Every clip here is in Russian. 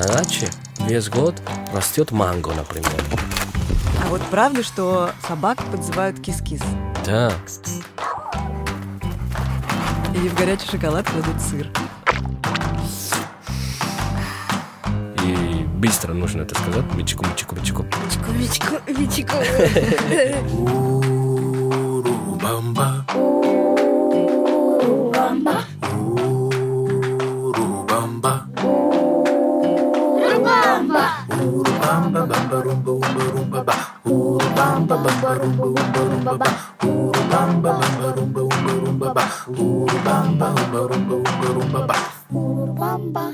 на даче весь год растет манго, например. А вот правда, что собак подзывают кис-кис? Да. И в горячий шоколад кладут сыр. И быстро нужно это сказать. Мичику, мичику, мичику. Вичку, Вичку, Вичку. Урубамба. Урубамба, бамба, румба, умба, румба, ба. Урубамба, бамба, румба, умба, румба, ба. Урубамба, умба, румба, умба, румба, ба.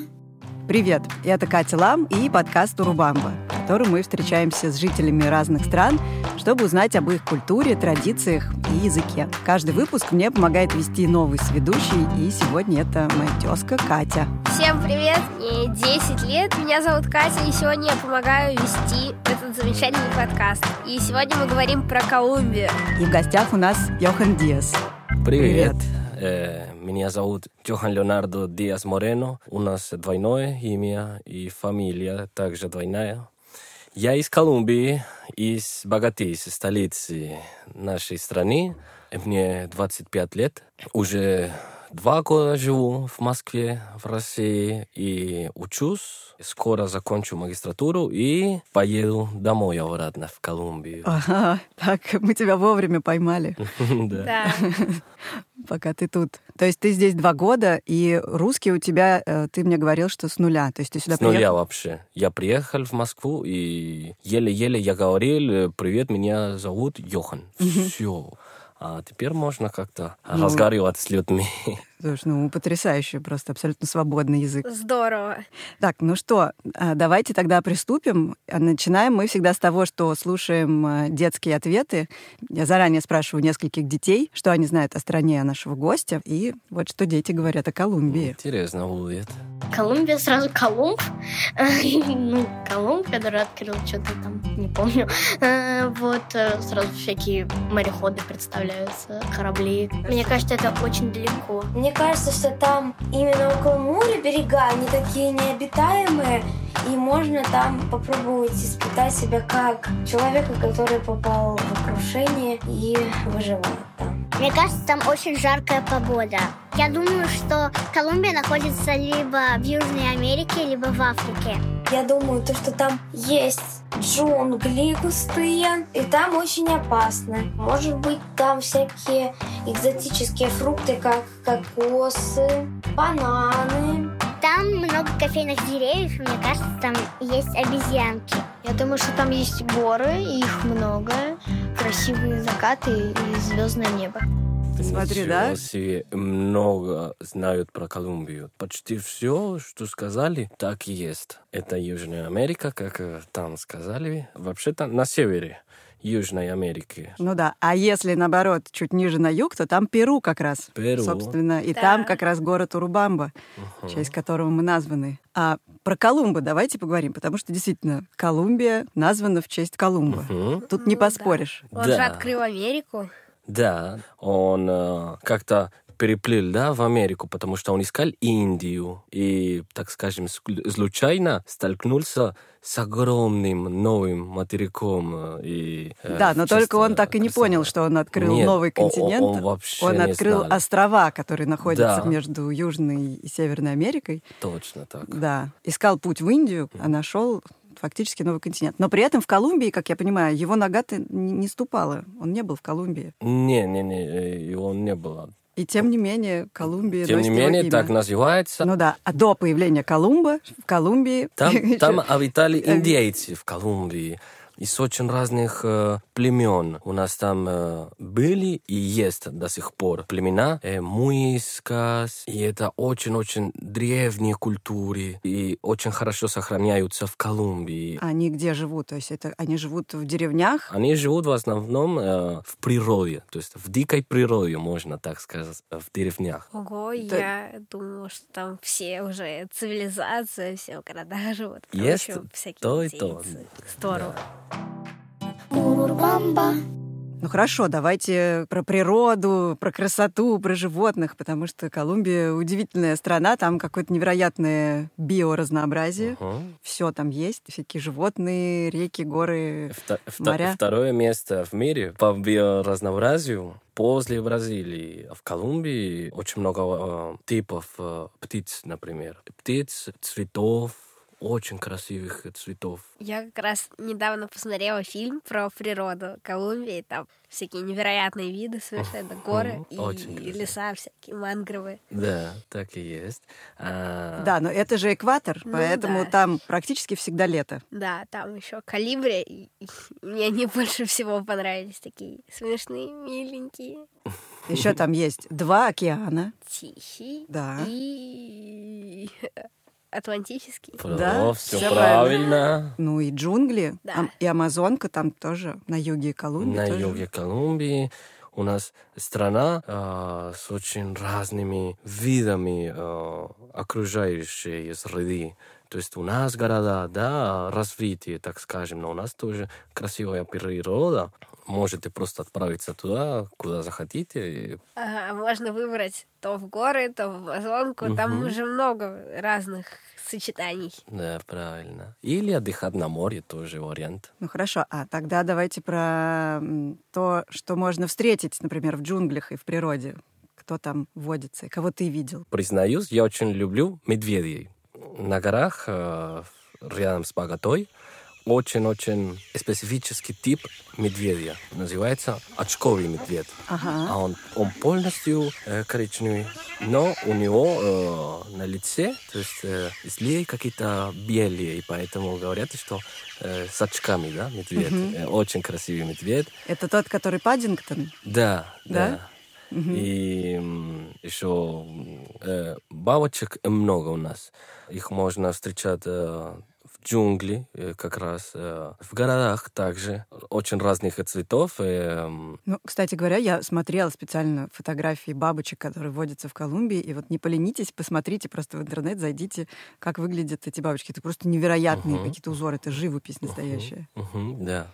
Привет, это Катя Лам и подкаст «Урубамба», в котором мы встречаемся с жителями разных стран, чтобы узнать об их культуре, традициях и языке. Каждый выпуск мне помогает вести новый сведущий, и сегодня это моя тезка Катя. Всем привет, мне 10 лет, меня зовут Катя, и сегодня я помогаю вести этот замечательный подкаст. И сегодня мы говорим про Колумбию. И в гостях у нас Йохан Диас. Привет. Э, Меня зовут Йохан Леонардо Диас Морено. У нас двойное имя и фамилия также двойная. Я из Колумбии, из Богатейс, столицы нашей страны. Мне 25 лет. Уже два года живу в Москве, в России, и учусь. Скоро закончу магистратуру и поеду домой обратно в Колумбию. Ага, так мы тебя вовремя поймали, Да. Пока ты тут. То есть ты здесь два года, и русский у тебя, э, ты мне говорил, что с нуля. То есть ты сюда С нуля приехал. вообще. Я приехал в Москву, и еле-еле я говорил, привет, меня зовут Йохан. Все. А теперь можно как-то Ну. разговаривать с людьми. Слушай, ну потрясающий, просто абсолютно свободный язык. Здорово. Так, ну что, а, давайте тогда приступим. А Начинаем мы всегда с того, что слушаем а, детские ответы. Я заранее спрашиваю нескольких детей, что они знают о стране нашего гостя, и вот что дети говорят о Колумбии. Интересно будет. Колумбия сразу Колумб. Ну, Колумб, который открыл что-то там, не помню. Вот, э, сразу всякие мореходы представляются, корабли. Мне кажется, это очень далеко. Мне кажется, что там именно около моря берега, они такие необитаемые, и можно там попробовать испытать себя как человека, который попал в крушение и выживает там. Мне кажется, там очень жаркая погода. Я думаю, что Колумбия находится либо в Южной Америке, либо в Африке. Я думаю, то, что там есть джунгли густые, и там очень опасно. Может быть, там всякие экзотические фрукты, как кокосы, бананы. Там много кофейных деревьев, мне кажется, там есть обезьянки. Я думаю, что там есть горы, и их много, красивые закаты и звездное небо. Смотри, Ничего да? себе, много знают про Колумбию. Почти все, что сказали, так и есть. Это Южная Америка, как э, там сказали. Вообще-то на севере Южной Америки. Ну да, а если наоборот чуть ниже на юг, то там Перу как раз. Перу. Собственно, и Да. там как раз город Урубамба, в честь которого мы названы. А про Колумба давайте поговорим, потому что действительно Колумбия названа в честь Колумба. Мгм. Тут не Ну да. поспоришь. Он Да. же открыл Америку. Да, он э, как-то переплыл, да, в Америку, потому что он искал Индию и, так скажем, ск- случайно столкнулся с огромным новым материком. э, И, э, Да, но только он так и не красавца. понял, что он открыл Нет, новый континент. Он, вообще Он открыл знал. острова, которые находятся Да. между Южной и Северной Америкой. Точно так. Да. Искал путь в Индию, а нашел фактически новый континент. Но при этом в Колумбии, как я понимаю, его нога-то не ступала. Он не был в Колумбии. Не, не, не, э, его не было. И тем не менее, Колумбия Тем не его менее, имя. так называется. Ну да, а до появления Колумба в Колумбии... Там, там обитали индейцы в Колумбии из очень разных э, племен. У нас там э, были и есть до сих пор племена э, Муискас. И это очень-очень древние культуры. И очень хорошо сохраняются в Колумбии. Они где живут? То есть это они живут в деревнях? Они живут в основном э, в природе, то есть в дикой природе, можно так сказать, э, в деревнях. Ого, Да. я думала, что там все уже цивилизация, все в городах живут. Есть еще всякие то и то. Здорово. Урубамба. Ну хорошо, давайте про природу, про красоту, про животных, потому что Колумбия удивительная страна, там какое-то невероятное биоразнообразие. Мгм. Все там есть, всякие животные, реки, горы. Вто- вто- Моря. Второе место в мире по биоразнообразию после Бразилии. В Колумбии очень много э, типов э, птиц, например. Птиц, цветов, очень красивых цветов. Я как раз недавно посмотрела фильм про природу Колумбии. Там всякие невероятные виды совершенно, горы и красиво. леса всякие, мангровые. Да, так и есть. А, Да, но это же экватор, Ну поэтому да. там практически всегда лето. Да, там еще калибри. и- и Мне они больше всего понравились. Такие смешные, миленькие. Еще там есть два океана. Тихий Да. и Атлантический. Да, все всё правильно. Ну и джунгли, Да. И Амазонка там тоже на юге Колумбии. На тоже. юге Колумбии у нас страна а, с очень разными видами а, окружающей среды. То есть у нас города, да, развитие, так скажем, но у нас тоже красивая природа. Можете просто отправиться туда, куда захотите. И Ага, можно выбрать то в горы, то в Амазонку. Там Мгм. уже много разных сочетаний. Да, правильно. Или отдыхать на море тоже вариант. Ну хорошо, а тогда давайте про то, что можно встретить, например, в джунглях и в природе. Кто там водится и кого ты видел? Признаюсь, я очень люблю медведей. На горах, э, рядом с Боготой, очень-очень специфический тип медведя. Называется очковый медведь. Ага. А он, он полностью э, коричневый, но у него э, на лице, то есть э, злее какие-то белые, и поэтому говорят, что э, с очками, да, медведь. Э, очень красивый медведь. Это тот, который Паддингтон? Да, Да? да. И м, еще э, бабочек много у нас. Их можно встречать э, джунгли э, как раз, э, в городах также. Очень разных цветов. э, м, Ну, кстати говоря, я смотрела специально фотографии бабочек, которые водятся в Колумбии, и вот не поленитесь, посмотрите просто в интернет, зайдите, как выглядят эти бабочки. Это просто невероятные Мгм. какие-то узоры, это живопись настоящая. мгм, да.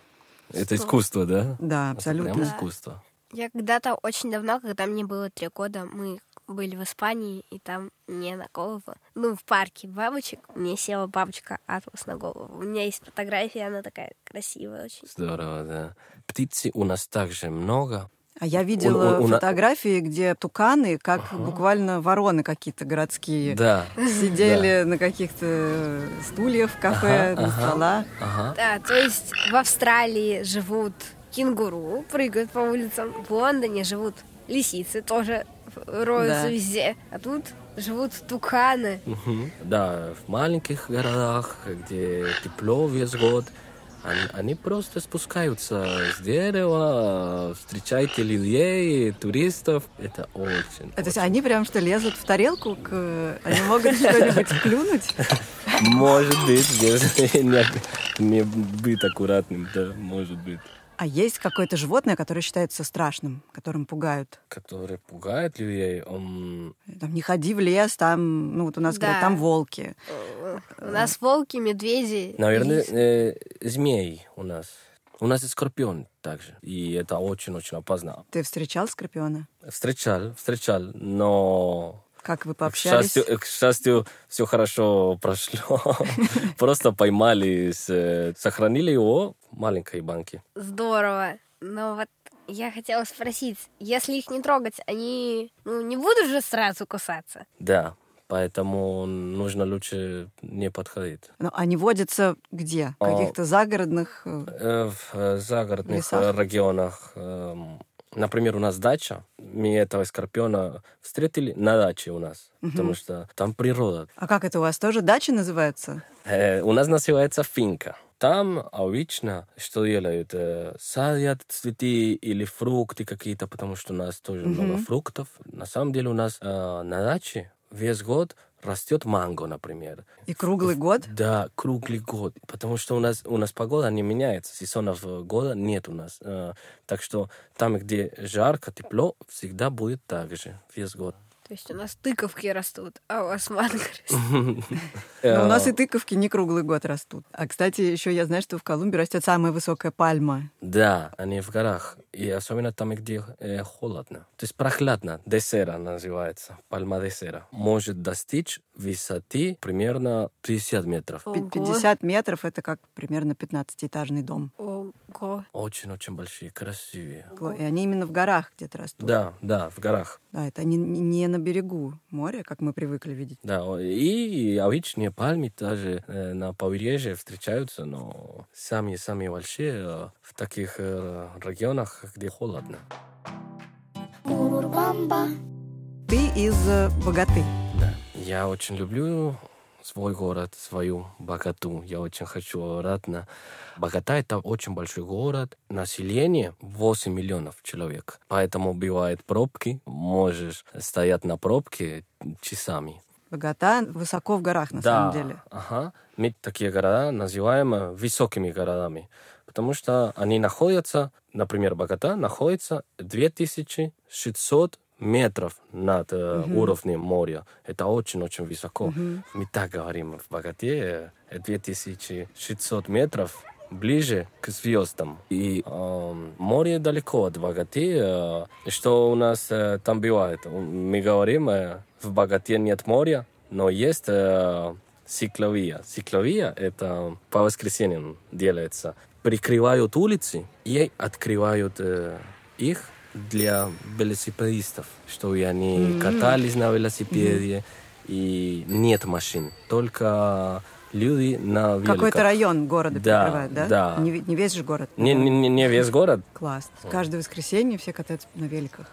Это искусство, да? Да, Это абсолютно. прям искусство. Я когда-то очень давно, когда мне было три года, мы были в Испании, и там мне на голову, ну, в парке бабочек, мне села бабочка атлас на голову. У меня есть фотография, она такая красивая очень. Здорово, да. Птицы у нас также много. А я видела у- у фотографии, где туканы, как буквально вороны какие-то городские, Да. сидели на каких-то стульях в кафе, Ага, на ага. столах. Ага. Да, то есть в Австралии живут кенгуру, прыгают по улицам. В Лондоне живут лисицы, тоже роются Да. везде. А тут живут туканы. Мгм. Да, в маленьких городах, где тепло весь год, они, они просто спускаются с дерева, встречают людей, туристов. Это очень, А, То есть очень- они прям что, лезут в тарелку? К... Они могут что-нибудь клюнуть? Может быть, не быть аккуратным, да, может быть. А есть какое-то животное, которое считается страшным, которым пугают? Который пугает людей, он... Там, не ходи в лес, там, ну вот у нас говорят, Да. там волки. У нас волки, медведи. Наверное, э, змей у нас. У нас и скорпион также. И это очень-очень опасно. Ты встречал скорпиона? Встречал, встречал, но Как вы К пообщались? счастью, к счастью, все хорошо прошло. Просто поймали, с- сохранили его в маленькой банке. Здорово. Но вот я хотела спросить, если их не трогать, они ну, не будут же сразу кусаться? Да, поэтому нужно лучше не подходить. Ну, они водятся где? В А. каких-то загородных... э, Э, В э, загородных Лесах? э, регионах, эм, например, у нас дача, мы этого скорпиона встретили на даче у нас, потому что там природа. А как это у вас тоже дачи называются? Э, у нас называется финка. Там обычно что делают? Э, садят цветы или фрукты какие-то, потому что у нас тоже много фруктов. На самом деле у нас э, на даче весь год растет манго, например. И круглый год? Да, круглый год. Потому что у нас, у нас погода не меняется. Сезонов э, года нет у нас. Э, так что там, где жарко, тепло, всегда будет так же весь год. То есть у нас тыковки растут, а у вас манго растет. У нас Э, и тыковки не круглый год растут. А, кстати, еще я знаю, что в Колумбии растет самая высокая пальма. Да, они в горах. и особенно там, где э, холодно. То есть прохладно. Десера называется. Пальма десера. Может достичь высоты примерно 50 метров. Пи- 50 метров — это как примерно 15-этажный дом. Ого. Очень-очень большие, красивые. И они именно в горах где-то растут. Да, да, в горах. Да, это они не на берегу моря, как мы привыкли видеть. Да, и обычные пальмы тоже э, на побережье встречаются, но самые-самые большие э, в таких э, регионах, где холодно. Ты из Богаты. Да. Я очень люблю свой город, свою Богату. Я очень хочу обратно. Богата — это очень большой город. Население 8 миллионов человек. Поэтому бывают пробки. Можешь стоять на пробке часами. Богата высоко в горах, на да, самом деле. Ага. Мы такие города называем высокими городами. Потому что они находятся, например, Богата находится 2600 метров над э, уровнем моря. Это очень-очень высоко. Мы так говорим в Богате, э, 2600 метров ближе к звездам. И э, море далеко от Богаты. Э, что у нас э, там бывает? Мы говорим, э, в Богате нет моря, но есть э, цикловия. Цикловия — это по воскресеньям делается. Прикрывают улицы и открывают э, их для велосипедистов, чтобы они катались на велосипеде, и нет машин, только люди на великах. Какой-то район города Да, прикрывает, да? да. Не, не весь же город. Не, не, не- весь город. Класс. Каждое воскресенье все катаются на великах.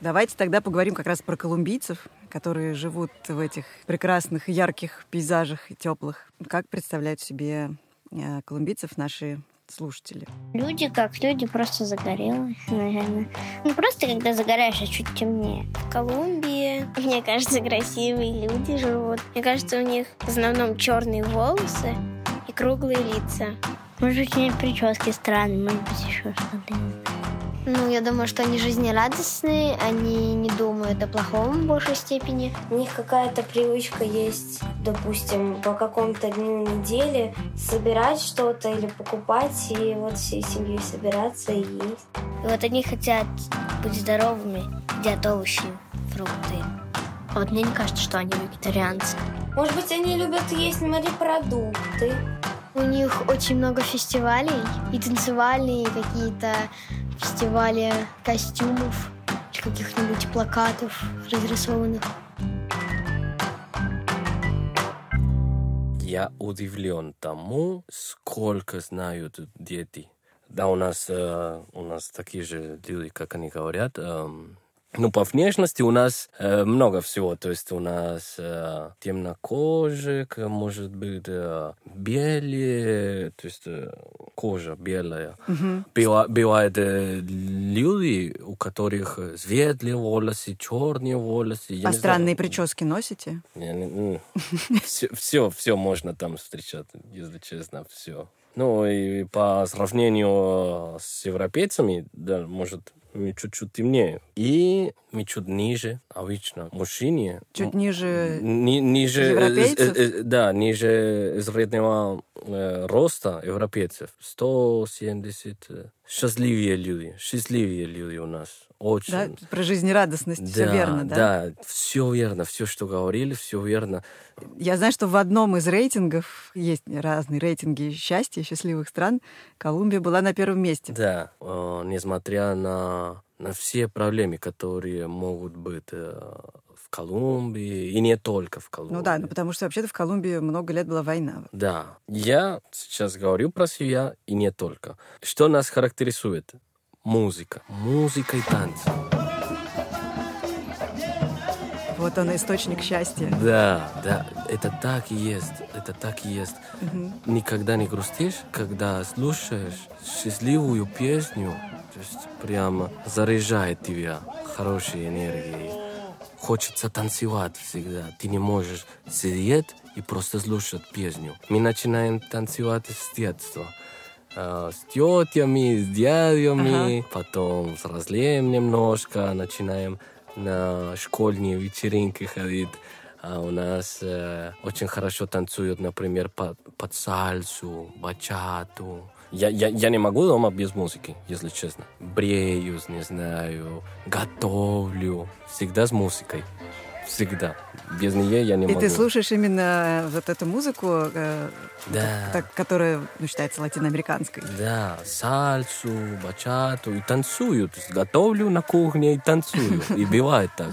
Давайте тогда поговорим как раз про колумбийцев, которые живут в этих прекрасных, ярких пейзажах и теплых. Как представляют себе э, колумбийцев наши слушатели? Люди как люди, просто загорелые, наверное. Ну, просто когда загораешь, а чуть темнее. В Колумбии, мне кажется, красивые люди живут. Мне кажется, у них в основном черные волосы и круглые лица. Может быть, у них прически странные, может быть, еще что-то. Ну, я думаю, что они жизнерадостные, они не думают о плохом в большей степени. У них какая-то привычка есть, допустим, по какому-то дню недели собирать что-то или покупать, и вот всей семьей собираться и есть. И вот они хотят быть здоровыми, едят овощи, фрукты. А вот мне не кажется, что они вегетарианцы. Может быть, они любят есть морепродукты. У них очень много фестивалей, и танцевальные, какие-то фестивали костюмов, каких-нибудь плакатов разрисованных. Я удивлен тому, сколько знают дети. Да, у нас, э, у нас такие же люди, как они говорят. эм, ну, по внешности у нас э, много всего. То есть у нас э, темнокожих, может быть, э, белые, то есть э, кожа белая. Быва- Бывают э, люди, у которых светлые волосы, черные волосы. я а не знаю. странные прически носите? все, все, все можно там встречать, если честно, все. Ну и по сравнению с европейцами, да, может, мы чуть-чуть темнее. И мы чуть ниже, обычно, мужчине. Чуть ниже Ни- ниже, э, европейцев? э, э, да, ниже среднего э, роста европейцев. 170. Счастливые люди, счастливые люди у нас. Очень. Да? Про жизнерадостность все верно, да? Да, все верно, все, что говорили, все верно. Я знаю, что в одном из рейтингов, есть разные рейтинги счастья счастливых стран, Колумбия была на первом месте. Да, э, несмотря на, на все проблемы, которые могут быть э, Колумбии, и не только в Колумбии. Ну да, ну потому что вообще-то в Колумбии много лет была война. Да, я сейчас говорю про себя, и не только. Что нас характеризует? Музыка. Музыка и танцы. Вот он источник счастья. Да, да, это так и есть, это так и есть. Никогда не грустишь, когда слушаешь счастливую песню, то есть прямо заряжает тебя хорошей энергией. Хочется танцевать всегда. Ты не можешь сидеть и просто слушать песню. Мы начинаем танцевать с детства. А, С тетями, с дядями, потом взрослеем немножко, начинаем на школьные вечеринки ходить. А у нас э, очень хорошо танцуют, например, по- под сальсу, бачату, Я, я, я не могу дома без музыки, если честно. Бреюсь, не знаю, готовлю. Всегда с музыкой. Всегда. Без нее я не И могу. ты слушаешь именно вот эту музыку, э, Да. так- которая ну, считается латиноамериканской. Да, сальсу, бачату и танцую. То есть готовлю на кухне и танцую. И бывает так.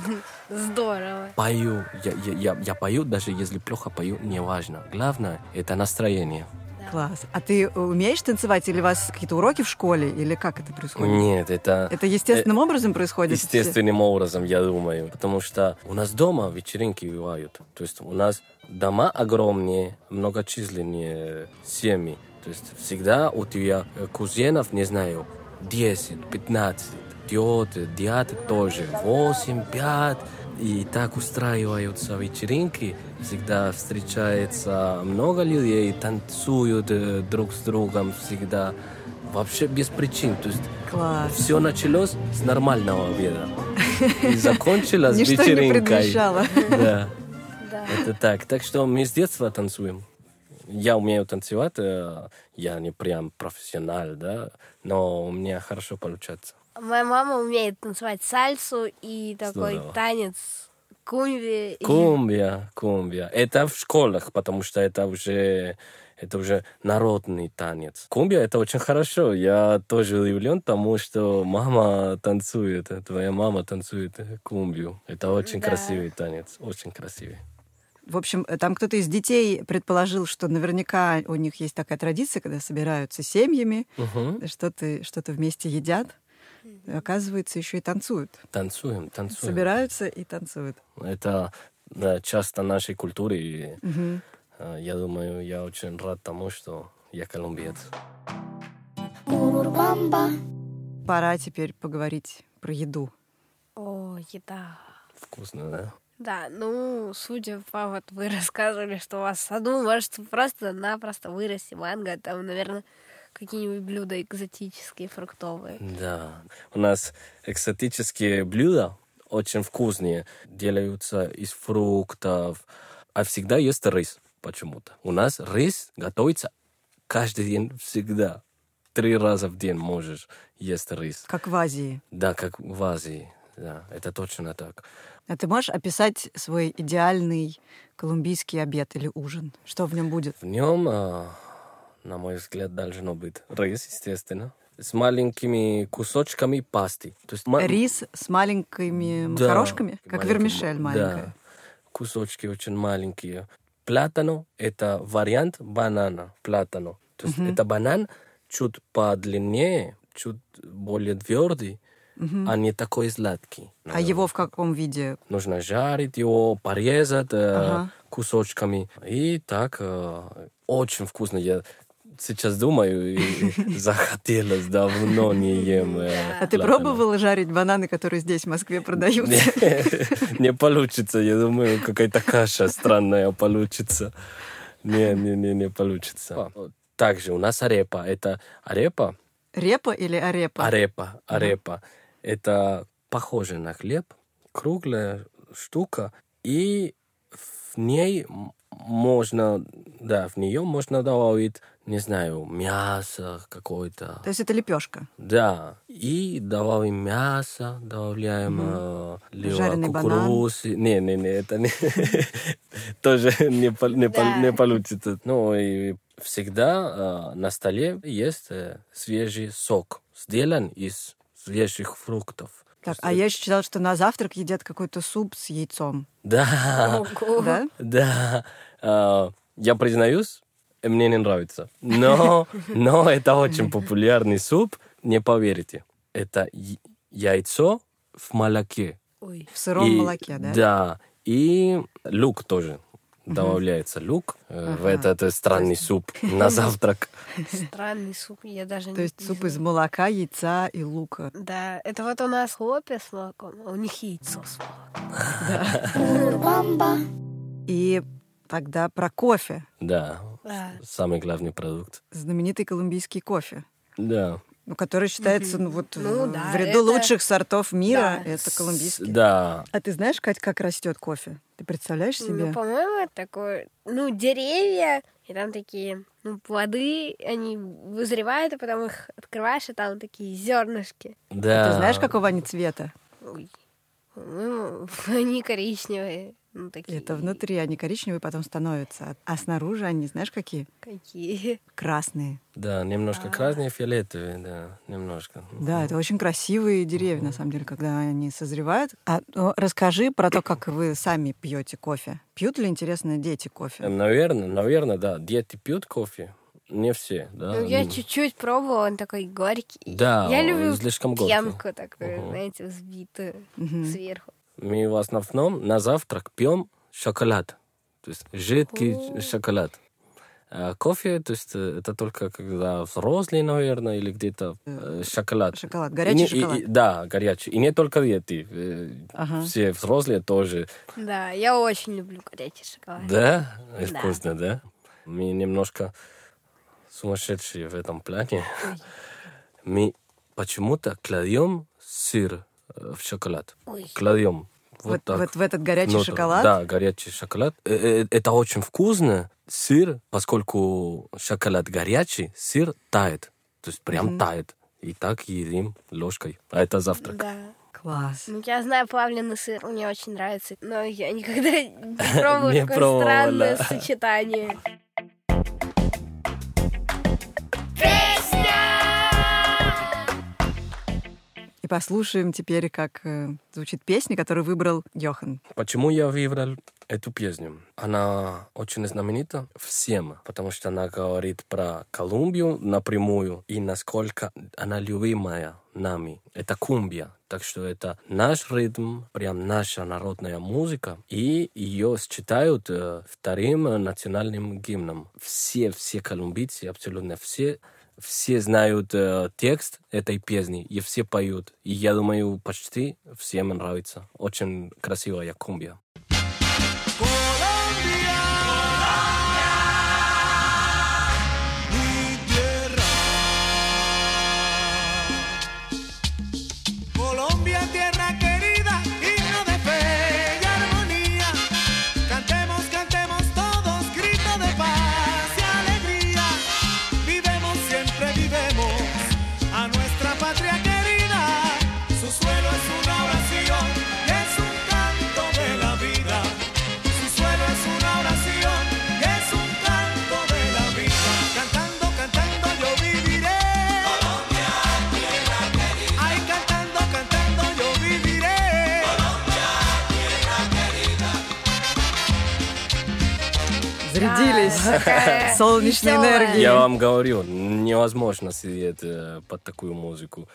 Здорово. Пою. Я, я, я, я пою, даже если плохо пою, неважно. Главное – это настроение. Класс. А ты умеешь танцевать или у вас какие-то уроки в школе, или как это происходит? Нет, это... Это естественным образом происходит? Естественным образом, я думаю. Потому что у нас дома вечеринки бывают. То есть у нас дома огромные, многочисленные семьи. То есть всегда у тебя э, кузенов, не знаю, 10, 15, теты, дяды тоже, 8, 5. И так устраиваются вечеринки. Всегда встречается много людей, танцуют э, друг с другом всегда. Вообще без причин. То есть Класс. все началось с нормального обеда. И закончилось вечеринкой. Да. это так. Так что мы с детства танцуем. Я умею танцевать, э, я не прям профессионал, да, но у меня хорошо получается. Моя мама умеет танцевать сальсу и такой Здорово. танец кумби. и- Кумбия, кумбия. Это в школах, потому что это уже, это уже народный танец. Кумбия это очень хорошо. Я тоже удивлен тому, что мама танцует, твоя мама танцует кумбию. Это очень Да. красивый танец, очень красивый. В общем, там кто-то из детей предположил, что наверняка у них есть такая традиция, когда собираются семьями, Мгм. что-то что вместе едят. Оказывается, еще и танцуют. Танцуем, танцуем. Собираются и танцуют. Это да, часто нашей культуры. Э, я думаю, я очень рад тому, что я колумбиец. Пора теперь поговорить про еду. О, еда. Вкусно, да? Да, ну, судя по вот вы рассказывали, что у вас в саду может просто-напросто вырасти манго, там, наверное, какие-нибудь блюда экзотические, фруктовые. Да. У нас экзотические блюда очень вкусные. Делаются из фруктов. А всегда есть рис почему-то. У нас рис готовится каждый день всегда. Три раза в день можешь есть рис. Как в Азии. Да, как в Азии. Да, это точно так. А ты можешь описать свой идеальный колумбийский обед или ужин? Что в нем будет? В нем, а, на мой взгляд, должно быть рис, естественно, с маленькими кусочками пасты. То есть Рис с маленькими Да, макарошками? Как маленьким- вермишель маленькая. Да, кусочки очень маленькие. Платано – это вариант банана, платано. То есть это банан чуть подлиннее, чуть более твердый, а не такой сладкий. А его в каком виде? Нужно жарить его, порезать э, Ага. кусочками. И так э, очень вкусно. Я сейчас думаю, и захотелось, давно не ем. э, А ты пробовала жарить бананы, которые здесь, в Москве, продаются? Не получится, я думаю, какая-то каша странная получится. Не, не, не, не получится. Также у нас арепа. Это арепа, Репа или арепа? арепа, арепа. Это похоже на хлеб, круглая штука, и в ней можно, да, в нее можно добавить, не знаю, мясо какое-то. То есть это лепешка. Да, и добавим мясо, добавляем э, либо Жареный банан. кукурузы. Не, не, не, это не тоже не, не, Да. не получится. Ну и всегда э, на столе есть э, свежий сок, сделан из свежих фруктов. Так, а я еще читала, что на завтрак едят какой-то суп с яйцом. Да, Ого. Да? да. Э, я признаюсь, мне не нравится. Но, но это очень популярный суп. Не поверите, это яйцо в молоке. Ой, В сыром И- молоке, да? Да. И лук тоже. Добавляется лук э, в этот э, странный суп на завтрак. странный суп, я даже То есть не суп из молока, яйца и лука. Да, это вот у нас хлопья с молоком, а у них яйцо с молоком. И тогда про кофе. Да. самый главный продукт. Знаменитый колумбийский кофе. Да. Ну, который считается, ну, вот Ну в- да, в ряду это- лучших сортов мира. Да. Это колумбийский. Да, А ты знаешь, Кать, как растет кофе? Ты представляешь себе? Ну, по-моему, это такое, ну, деревья, и там такие, ну, плоды, они вызревают, а потом их открываешь, и там такие зернышки. да. Ты знаешь, какого они цвета? Ой, по-моему, они коричневые, ну, такие. Это внутри они коричневые потом становятся. А снаружи они, знаешь, какие? Какие? Красные. Да, немножко красные, фиолетовые, да, немножко. Да, это очень красивые деревья, на самом деле, когда они созревают. А ну, расскажи про то, как вы сами пьете кофе. Пьют ли, интересно, дети кофе? Наверное, наверное, да. Дети пьют кофе, не все, да. Ну, я Ну, чуть-чуть пробовала, он такой горький. Да, Я он люблю слишком горький. пенку такую, Мгм. знаете, взбитую Мгм. сверху. Мы в основном на завтрак пьем шоколад, то есть жидкий О. шоколад. А кофе, то есть э, это только когда взрослый, наверное, или где-то э, шоколад. Шоколад, И горячий не- и- шоколад. и- да, горячий. И не только эти, э, Ага. все взрослые тоже. Да, я очень люблю горячий шоколад. Да? Да. Вкусно, да? Мы немножко сумасшедшие в этом плане. Мы почему-то кладем сыр э, в шоколад. Ой. Кладем. Вот, Вот, так. вот в этот горячий внутрь. шоколад? Да, горячий шоколад. Э, э, Это очень вкусно. Сыр, поскольку шоколад горячий, сыр тает. То есть прям тает. И так едим ложкой. А это завтрак. Да. Класс. Ну, я знаю плавленый сыр, мне очень нравится, но я никогда не пробовала такое пробовала. странное сочетание. Послушаем теперь, как э, звучит песня, которую выбрал Йохан. Почему я выбрал эту песню? Она очень знаменита всем, потому что она говорит про Колумбию напрямую и насколько она любимая нами. Это кумбия. Так что это наш ритм, прям наша народная музыка. И ее считают э, вторым национальным гимном. Все, все колумбийцы, абсолютно все, все знают э, текст этой песни, и все поют. И я думаю, почти всем нравится. Очень красивая кумбия. Зарядились такая солнечной энергией. Я вам говорю, невозможно сидеть э, под такую музыку.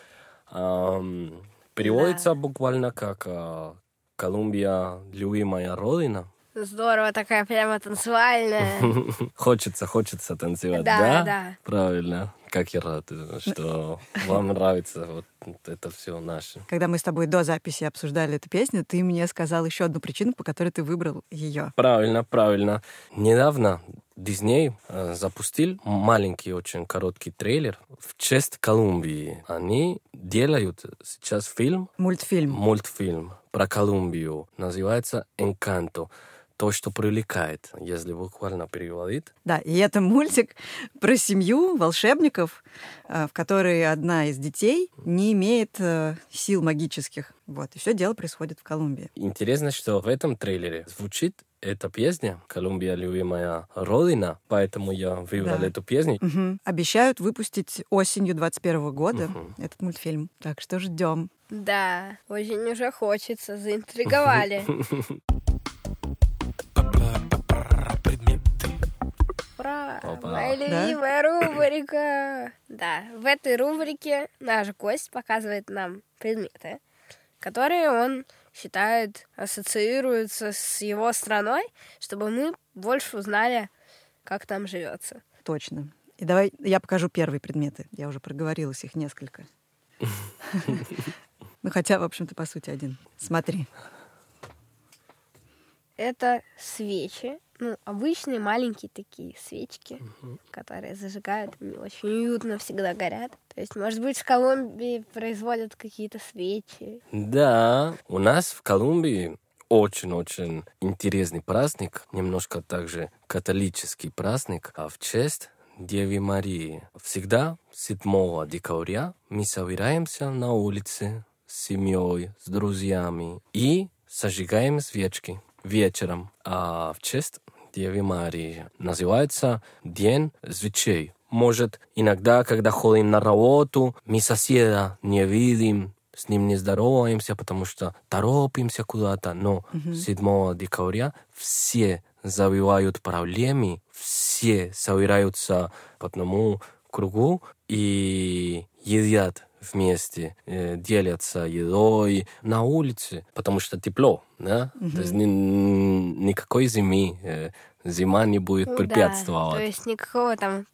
Переводится буквально как а, Колумбия любимая родина. Здорово, такая прямо танцевальная. Хочется, хочется танцевать, Да, да? да. Правильно. Как я рад, э, что вам нравится вот это все наше. Когда мы с тобой до записи обсуждали эту песню, ты мне сказал еще одну причину, по которой ты выбрал ее. Правильно, правильно. Недавно Дисней э, запустил маленький, очень короткий трейлер в честь Колумбии. Они делают сейчас фильм, Мультфильм. мультфильм про Колумбию. Называется «Энканто». То, что привлекает, если буквально переводить. Да, и это мультик про семью волшебников, э, в которой одна из детей не имеет э, сил магических. Вот, и все дело происходит в Колумбии. Интересно, что в этом трейлере звучит эта песня «Колумбия, любимая родина», поэтому я выбрал Да. эту песню. Мгм. Обещают выпустить осенью 21 года Мгм. этот мультфильм. Так что ждем. Да, очень уже хочется, заинтриговали. Ура! Опа. Моя Да? любимая рубрика! Да, в этой рубрике наш гость показывает нам предметы, которые он считает ассоциируются с его страной, чтобы мы больше узнали, как там живется. Точно. И давай я покажу первые предметы. Я уже проговорилась, их несколько. Ну, хотя, в общем-то, по сути, один. Смотри. Это свечи. Ну, обычные маленькие такие свечки, которые зажигают, они очень уютно всегда горят. То есть, может быть, в Колумбии производят какие-то свечи. Да, у нас в Колумбии очень-очень интересный праздник, немножко также католический праздник, а в честь Деви Марии. Всегда 7 декабря мы собираемся на улице с семьей, с друзьями и сожигаем свечки вечером. А в честь Деви Марии называется День свечей. Может, иногда, когда ходим на работу, мы соседа не видим, с ним не здороваемся, потому что торопимся куда-то. Но 7 декабря все забивают проблемы, все собираются по одному кругу и едят вместе, э, делятся едой на улице, потому что тепло, да? То есть ни- никакой зимы, э, зима не будет Ну да, препятствовать. то есть никакого там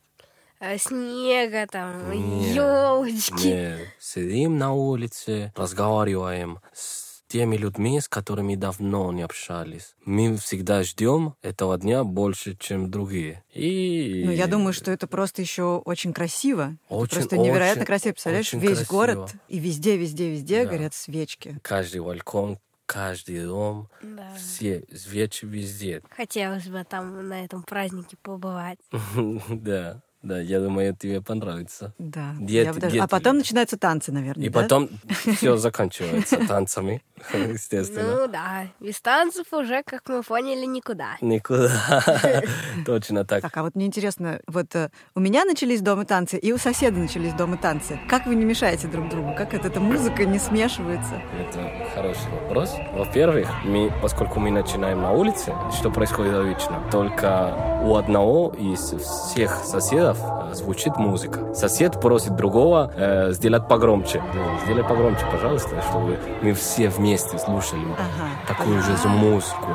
э, снега, там, елочки. Сидим на улице, разговариваем с теми людьми, с которыми давно не общались. Мы всегда ждем этого дня больше, чем другие. И... Ну, я думаю, что это просто еще очень красиво. Это Очень, просто невероятно очень, красиво. Представляешь, очень весь красиво. город, и везде, везде, везде Да. горят свечки. Каждый балкон, каждый дом, Да. все свечи везде. Хотелось бы там на этом празднике побывать. Да, да, я думаю, тебе понравится. Да. Бы даже- дед- А потом начинаются танцы, наверное. И да? потом все заканчивается танцами, естественно. Ну да, без танцев уже, как мы поняли, никуда. Никуда. Точно так. Так, а вот мне интересно, вот э, у меня начались дома танцы, и у соседа начались дома танцы. Как вы не мешаете друг другу? Как эта музыка не смешивается? Это хороший вопрос. Во-первых, мы, поскольку мы начинаем на улице, что происходит обычно? Только у одного из всех соседов э, звучит музыка. Сосед просит другого э, сделать погромче. Ну, Сделай погромче, пожалуйста, чтобы мы все вместе слушали Ага. такую же музыку.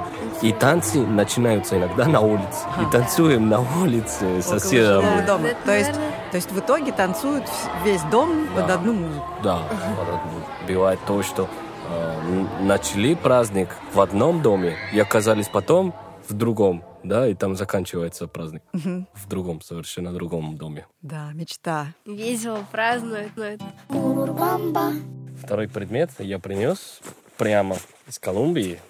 И танцы начинаются иногда на улице. И танцуем на улице с соседом. Это, То есть, то есть в итоге танцуют весь дом под Да. одну музыку. Да, бывает то, что э, начали праздник в одном доме и оказались потом в другом, да, и там заканчивается праздник в другом, совершенно другом доме. Да, мечта. Весело празднуют, но это. Второй предмет я принес прямо из Колумбии.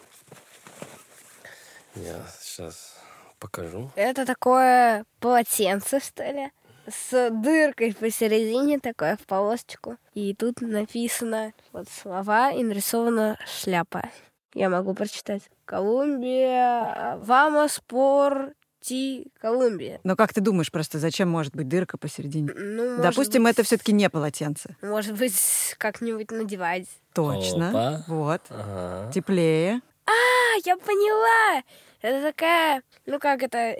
Я сейчас покажу. Это такое полотенце, что ли, с дыркой посередине, такое в полосочку. И тут написано вот слова и нарисована шляпа. Я могу прочитать. Колумбия, вамос por ti, Колумбия. Но как ты думаешь просто, зачем может быть дырка посередине? Ну, Допустим, быть, это все-таки не полотенце. Может быть, как-нибудь надевать. Точно. Опа. Вот. Ага. Теплее. А, я поняла! Это такая, ну как это,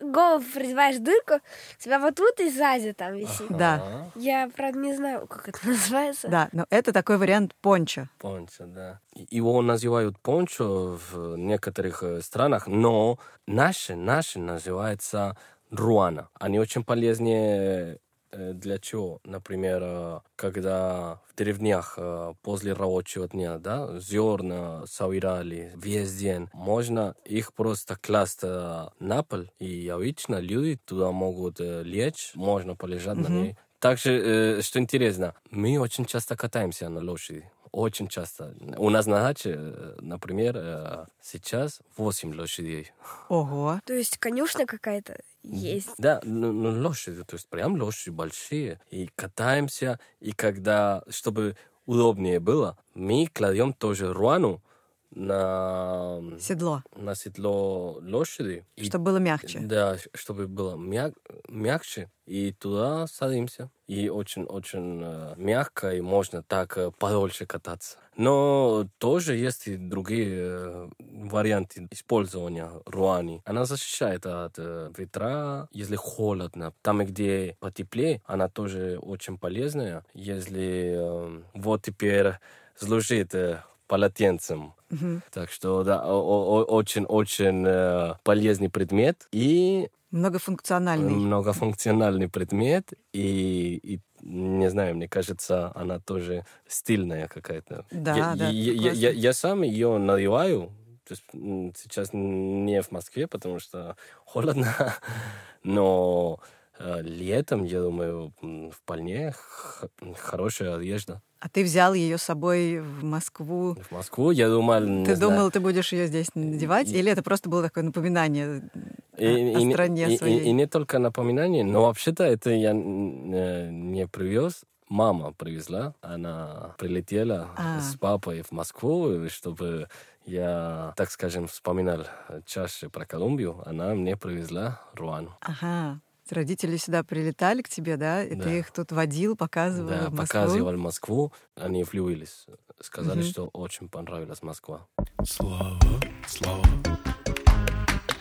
голову продеваешь дырку, тебя вот тут и сзади там висит. Да. Я, правда, не знаю, как это называется. Да, но это такой вариант пончо. Пончо, да. Его называют пончо в некоторых э, странах, но наши, наши называется руана. Они очень полезны э, для чего? Например, э, когда в деревнях э, после рабочего дня, да, зерна собирали весь день, можно их просто класть э, на пол, и обычно люди туда могут э, лечь, можно полежать на ней. Также, э, что интересно, мы очень часто катаемся на лошади. Очень часто. У нас на даче, э, например, э, сейчас 8 лошадей. Ого. То есть конюшня какая-то есть. Да, ну, ну, лошади, то есть прям лошади большие. И катаемся, и когда, чтобы удобнее было, мы кладем тоже руану на, Седло. на седло лошади. И- Чтобы было мягче. Да, чтобы было мяг- мягче, и туда садимся. И очень-очень э, мягко, и можно так э, подольше кататься. Но тоже есть и другие э, варианты использования руани. Она защищает от ветра, если холодно. Там, где потеплее, она тоже очень полезная. Если вот теперь служит полотенцем. Так что, да, очень-очень э, полезный предмет и Многофункциональный. многофункциональный предмет. И, и, не знаю, мне кажется, она тоже стильная какая-то. Да, я, да, я, я- я- я сам ее надеваю сейчас не в Москве, потому что холодно, но летом, я думаю, вполне хорошая одежда. А ты взял ее с собой в Москву. В Москву, я думал... Ты знаю, думал, ты будешь ее здесь надевать? И- Или это просто было такое напоминание И, о- и о не- стране и- и- своей? и не только напоминание, но вообще-то это я э, не привез. Мама привезла. Она прилетела А. с папой в Москву, чтобы я, так скажем, вспоминал чаще про Колумбию. Она мне привезла Руану. Ага. Родители сюда прилетали к тебе, да? И Да. ты их тут водил, показывал Да, в Москву? показывал Москву. Они влюбились. Сказали, Мгм. что очень понравилась Москва. Слава, слава.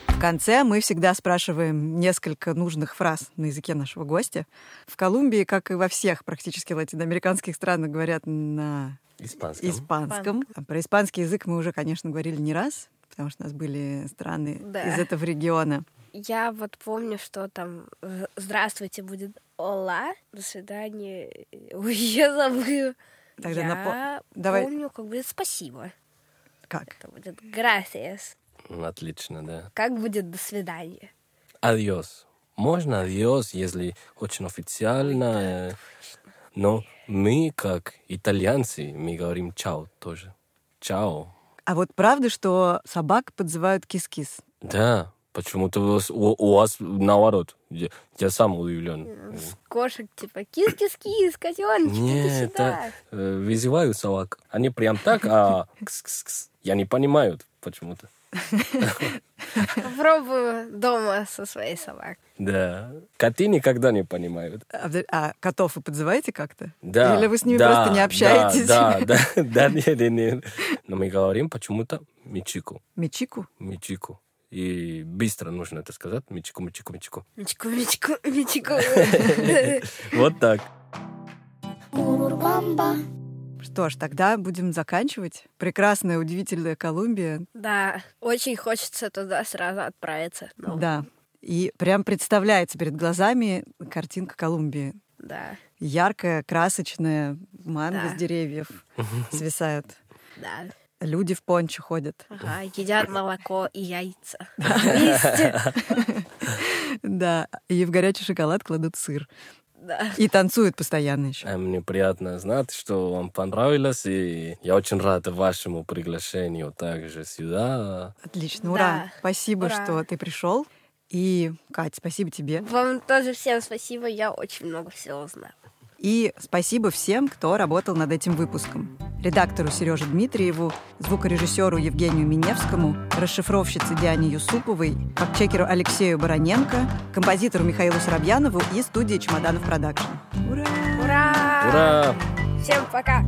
В конце мы всегда спрашиваем несколько нужных фраз на языке нашего гостя. В Колумбии, как и во всех практически латиноамериканских странах, говорят на Испанском. испанском. А Про испанский язык мы уже, конечно, говорили не раз, потому что у нас были страны Да. из этого региона. Я вот помню, что там «Здравствуйте» будет «Hola», «До свидания». Ой, я забыла. Тогда я напо- давай- помню, как будет «Спасибо». Как? Это будет «Gracias». М, Отлично, да. Как будет «До свидания»? Adiós. Можно adiós, если очень официально. э, Но мы, как итальянцы, мы говорим чао тоже. Чао. А вот правда, что собак подзывают кис-кис? Да, почему-то у вас, у, у вас наоборот. Я, я сам удивлен. С кошек типа «Кис-кис-кис, котеночек, Нет, сюда». это, э, вызываю собак. Они прям так, а кс-кс-кс. Я не понимаю почему-то. Попробую дома со своей собакой. Да. Коты никогда не понимают. А, а котов вы подзываете как-то? Да. Или вы с ними да, просто не общаетесь? Да, да, да, да, нет, нет, нет. Но мы говорим почему-то мичику, Мечику? мичику. И быстро нужно это сказать. Мичику, мичику, мичику. Мичку, мичку, мичку. Вот так. Что ж, тогда будем заканчивать. Прекрасная, удивительная Колумбия. Да, очень хочется туда сразу отправиться. Ну, Да. И прям представляется перед глазами картинка Колумбии. Да, Яркая, красочная, манго Да. с деревьев свисают. да. Люди в пончо ходят. Ага, едят молоко и яйца. Вместе. Да. И в горячий шоколад кладут сыр. Да. И танцуют постоянно еще. А Мне приятно знать, что вам понравилось, и я очень рад вашему приглашению также сюда. Отлично, ура. Да. Спасибо, Ура. что ты пришел. И, Кать, спасибо тебе. Вам тоже всем спасибо, я очень много всего узнала. И спасибо всем, кто работал над этим выпуском. Редактору Сереже Дмитриеву, звукорежиссеру Евгению Миневскому, расшифровщице Диане Юсуповой, фактчекеру Алексею Бароненко, композитору Михаилу Соробьянову и студии «Чемоданов Продакшн». Ура! Ура! Ура! Всем пока!